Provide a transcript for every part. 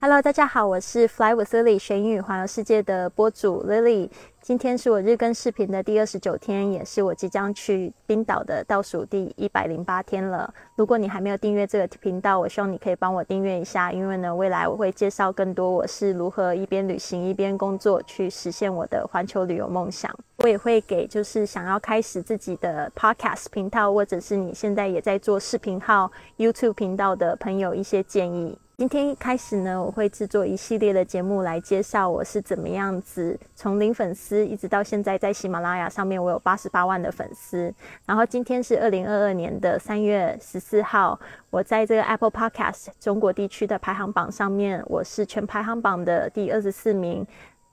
Hello，大家好，我是 Fly with Lily 学英语环游世界的播主 Lily。今天是我日更视频的第二十九天，也是我即将去冰岛的倒数第一百零八天了。如果你还没有订阅这个频道，我希望你可以帮我订阅一下，因为呢，未来我会介绍更多我是如何一边旅行一边工作去实现我的环球旅游梦想。我也会给就是想要开始自己的 Podcast 频道，或者是你现在也在做视频号 YouTube 频道的朋友一些建议。今天一开始呢，我会制作一系列的节目来介绍我是怎么样子从零粉丝一直到现在在喜马拉雅上面我有八十八万的粉丝。然后今天是二零二二年的三月十四号，我在这个 Apple Podcast 中国地区的排行榜上面，我是全排行榜的第二十四名，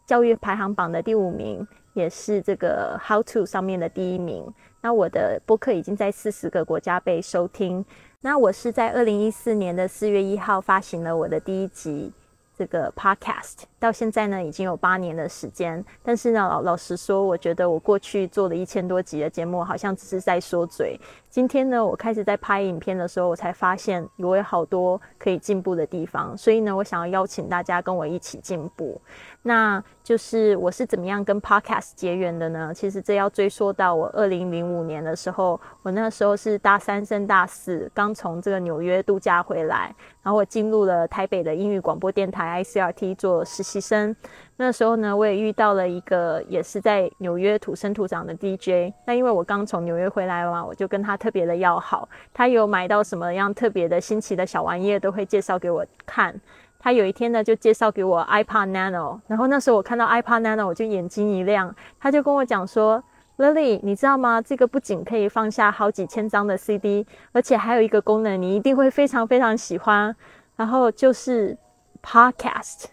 教育排行榜的第五名，也是这个 How to 上面的第一名。那我的播客已经在四十个国家被收听。那我是在二零一四年的四月一号发行了我的第一集这个 podcast，到现在呢已经有八年的时间。但是呢，老老实说，我觉得我过去做了一千多集的节目，好像只是在说嘴。今天呢，我开始在拍影片的时候，我才发现我有好多可以进步的地方。所以呢，我想要邀请大家跟我一起进步。那就是我是怎么样跟 Podcast 结缘的呢？其实这要追溯到我二零零五年的时候，我那时候是大三升大四，刚从这个纽约度假回来，然后我进入了台北的英语广播电台 ICRT 做实习生。那时候呢，我也遇到了一个也是在纽约土生土长的 DJ。那因为我刚从纽约回来嘛，我就跟他特别的要好，他有买到什么样特别的新奇的小玩意，都会介绍给我看。他有一天呢，就介绍给我 iPad Nano，然后那时候我看到 iPad Nano，我就眼睛一亮。他就跟我讲说：“Lily，你知道吗？这个不仅可以放下好几千张的 CD，而且还有一个功能，你一定会非常非常喜欢。然后就是 Podcast。”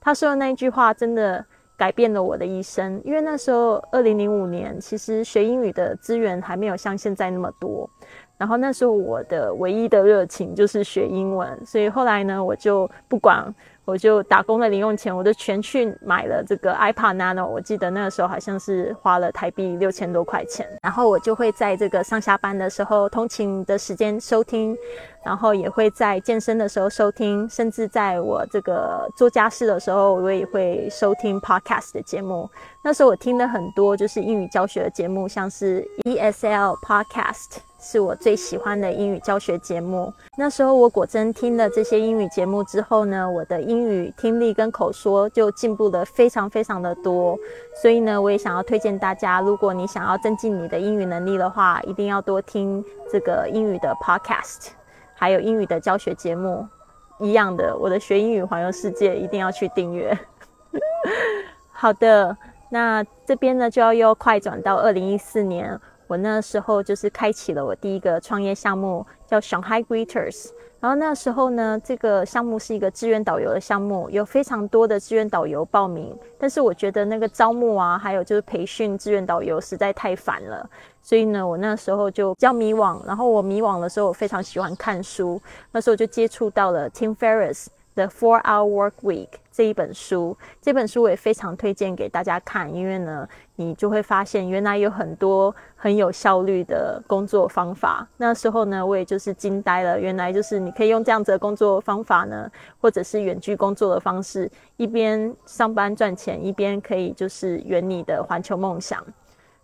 他说的那一句话真的改变了我的一生，因为那时候二零零五年，其实学英语的资源还没有像现在那么多。然后那时候我的唯一的热情就是学英文，所以后来呢，我就不管，我就打工的零用钱，我就全去买了这个 iPad Nano。我记得那个时候好像是花了台币六千多块钱。然后我就会在这个上下班的时候、通勤的时间收听，然后也会在健身的时候收听，甚至在我这个做家事的时候，我也会收听 Podcast 的节目。那时候我听了很多就是英语教学的节目，像是 ESL Podcast。是我最喜欢的英语教学节目。那时候我果真听了这些英语节目之后呢，我的英语听力跟口说就进步了非常非常的多。所以呢，我也想要推荐大家，如果你想要增进你的英语能力的话，一定要多听这个英语的 podcast，还有英语的教学节目。一样的，我的学英语环游世界一定要去订阅。好的，那这边呢就要又快转到二零一四年。我那时候就是开启了我第一个创业项目，叫 Shanghai Greeters。然后那时候呢，这个项目是一个志愿导游的项目，有非常多的志愿导游报名。但是我觉得那个招募啊，还有就是培训志愿导游实在太烦了，所以呢，我那时候就比较迷惘。然后我迷惘的时候，我非常喜欢看书，那时候就接触到了 Tim Ferriss The Four Hour Work Week。这一本书，这本书我也非常推荐给大家看，因为呢，你就会发现原来有很多很有效率的工作方法。那时候呢，我也就是惊呆了，原来就是你可以用这样子的工作方法呢，或者是远距工作的方式，一边上班赚钱，一边可以就是圆你的环球梦想。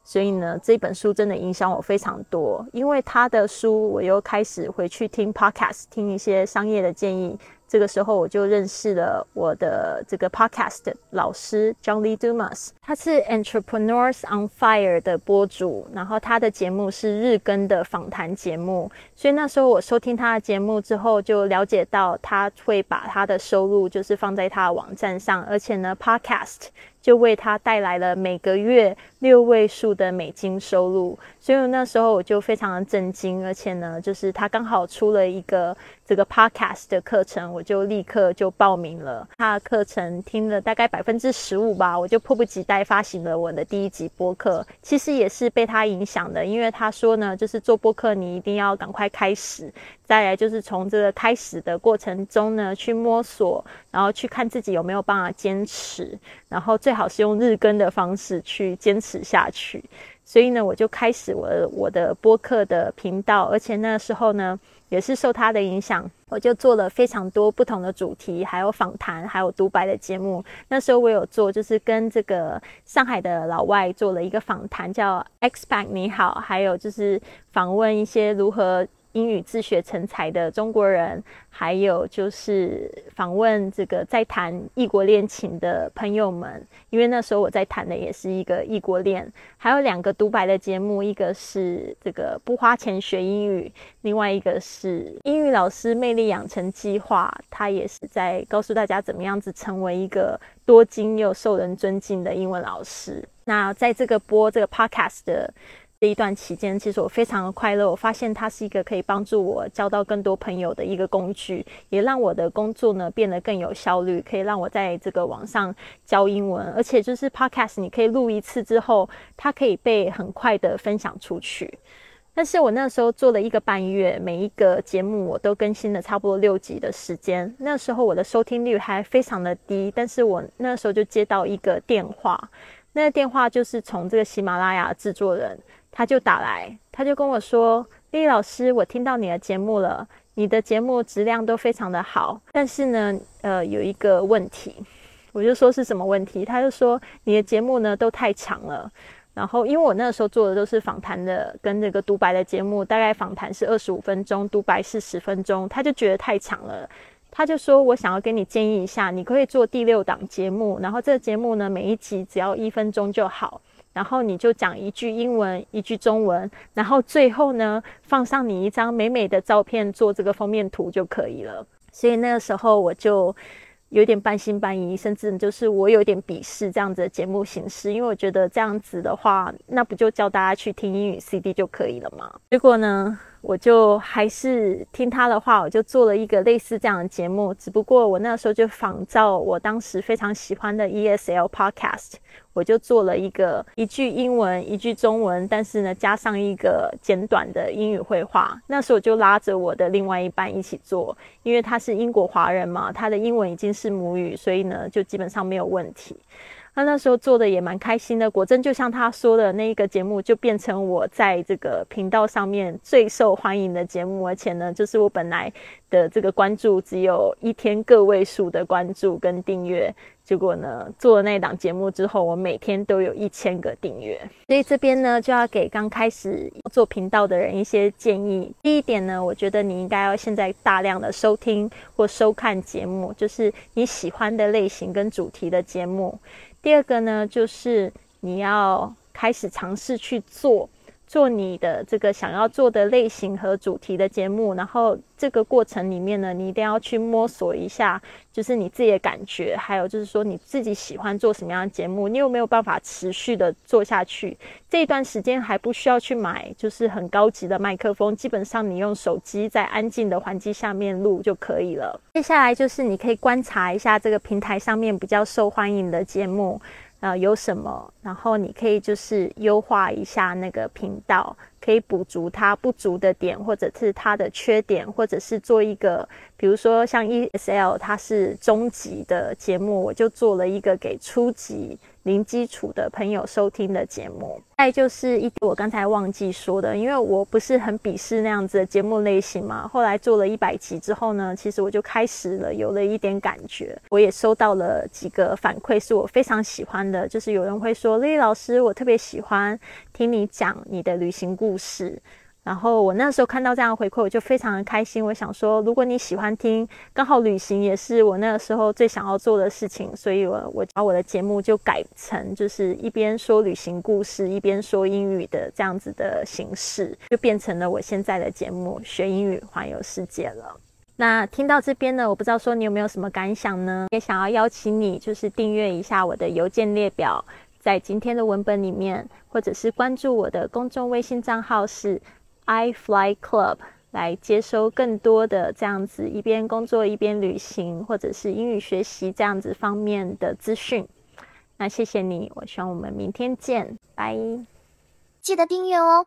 所以呢，这本书真的影响我非常多，因为他的书，我又开始回去听 podcast，听一些商业的建议。这个时候我就认识了我的这个 podcast 老师 John Lee Dumas，他是 Entrepreneurs on Fire 的播主，然后他的节目是日更的访谈节目，所以那时候我收听他的节目之后，就了解到他会把他的收入就是放在他的网站上，而且呢 podcast 就为他带来了每个月六位数的美金收入，所以那时候我就非常的震惊，而且呢，就是他刚好出了一个。这个 podcast 的课程，我就立刻就报名了。他的课程听了大概百分之十五吧，我就迫不及待发行了我的第一集播客。其实也是被他影响的，因为他说呢，就是做播客你一定要赶快开始，再来就是从这个开始的过程中呢去摸索，然后去看自己有没有办法坚持，然后最最好是用日更的方式去坚持下去。所以呢，我就开始我我的播客的频道，而且那时候呢，也是受他的影响，我就做了非常多不同的主题，还有访谈，还有独白的节目。那时候我有做，就是跟这个上海的老外做了一个访谈，叫 Xpac 你好，还有就是访问一些如何。英语自学成才的中国人，还有就是访问这个在谈异国恋情的朋友们，因为那时候我在谈的也是一个异国恋。还有两个独白的节目，一个是这个不花钱学英语，另外一个是英语老师魅力养成计划，他也是在告诉大家怎么样子成为一个多金又受人尊敬的英文老师。那在这个播这个 podcast 的。这一段期间，其实我非常的快乐。我发现它是一个可以帮助我交到更多朋友的一个工具，也让我的工作呢变得更有效率，可以让我在这个网上教英文。而且就是 Podcast，你可以录一次之后，它可以被很快的分享出去。但是我那时候做了一个半月，每一个节目我都更新了差不多六集的时间。那时候我的收听率还非常的低，但是我那时候就接到一个电话，那个电话就是从这个喜马拉雅制作人。他就打来，他就跟我说：“丽丽老师，我听到你的节目了，你的节目质量都非常的好，但是呢，呃，有一个问题。”我就说是什么问题？他就说你的节目呢都太长了。然后因为我那时候做的都是访谈的跟这个独白的节目，大概访谈是二十五分钟，独白是十分钟，他就觉得太长了。他就说我想要给你建议一下，你可以做第六档节目，然后这个节目呢每一集只要一分钟就好。然后你就讲一句英文，一句中文，然后最后呢放上你一张美美的照片做这个封面图就可以了。所以那个时候我就有点半信半疑，甚至就是我有点鄙视这样子的节目形式，因为我觉得这样子的话，那不就教大家去听英语 CD 就可以了吗？结果呢？我就还是听他的话，我就做了一个类似这样的节目。只不过我那时候就仿照我当时非常喜欢的 ESL Podcast，我就做了一个一句英文一句中文，但是呢加上一个简短的英语绘画。那时候我就拉着我的另外一半一起做，因为他是英国华人嘛，他的英文已经是母语，所以呢就基本上没有问题。他那时候做的也蛮开心的，果真就像他说的，那一个节目就变成我在这个频道上面最受欢迎的节目，而且呢，就是我本来的这个关注只有一天个位数的关注跟订阅，结果呢，做了那档节目之后，我每天都有一千个订阅。所以这边呢，就要给刚开始做频道的人一些建议。第一点呢，我觉得你应该要现在大量的收听或收看节目，就是你喜欢的类型跟主题的节目。第二个呢，就是你要开始尝试去做做你的这个想要做的类型和主题的节目，然后这个过程里面呢，你一定要去摸索一下，就是你自己的感觉，还有就是说你自己喜欢做什么样的节目，你有没有办法持续的做下去？这一段时间还不需要去买，就是很高级的麦克风，基本上你用手机在安静的环境下面录就可以了。接下来就是你可以观察一下这个平台上面比较受欢迎的节目。呃，有什么？然后你可以就是优化一下那个频道，可以补足它不足的点，或者是它的缺点，或者是做一个，比如说像 ESL，它是中级的节目，我就做了一个给初级。零基础的朋友收听的节目，再就是一我刚才忘记说的，因为我不是很鄙视那样子的节目类型嘛。后来做了一百集之后呢，其实我就开始了有了一点感觉，我也收到了几个反馈，是我非常喜欢的，就是有人会说：“丽丽老师，我特别喜欢听你讲你的旅行故故事。”然后我那时候看到这样回馈，我就非常的开心。我想说，如果你喜欢听，刚好旅行也是我那个时候最想要做的事情，所以我我把我的节目就改成就是一边说旅行故事，一边说英语的这样子的形式，就变成了我现在的节目《学英语环游世界》了。那听到这边呢，我不知道说你有没有什么感想呢？也想要邀请你，就是订阅一下我的邮件列表，在今天的文本里面，或者是关注我的公众微信账号是。I Fly Club 来接收更多的这样子一边工作一边旅行，或者是英语学习这样子方面的资讯。那谢谢你，我希望我们明天见，拜。记得订阅哦。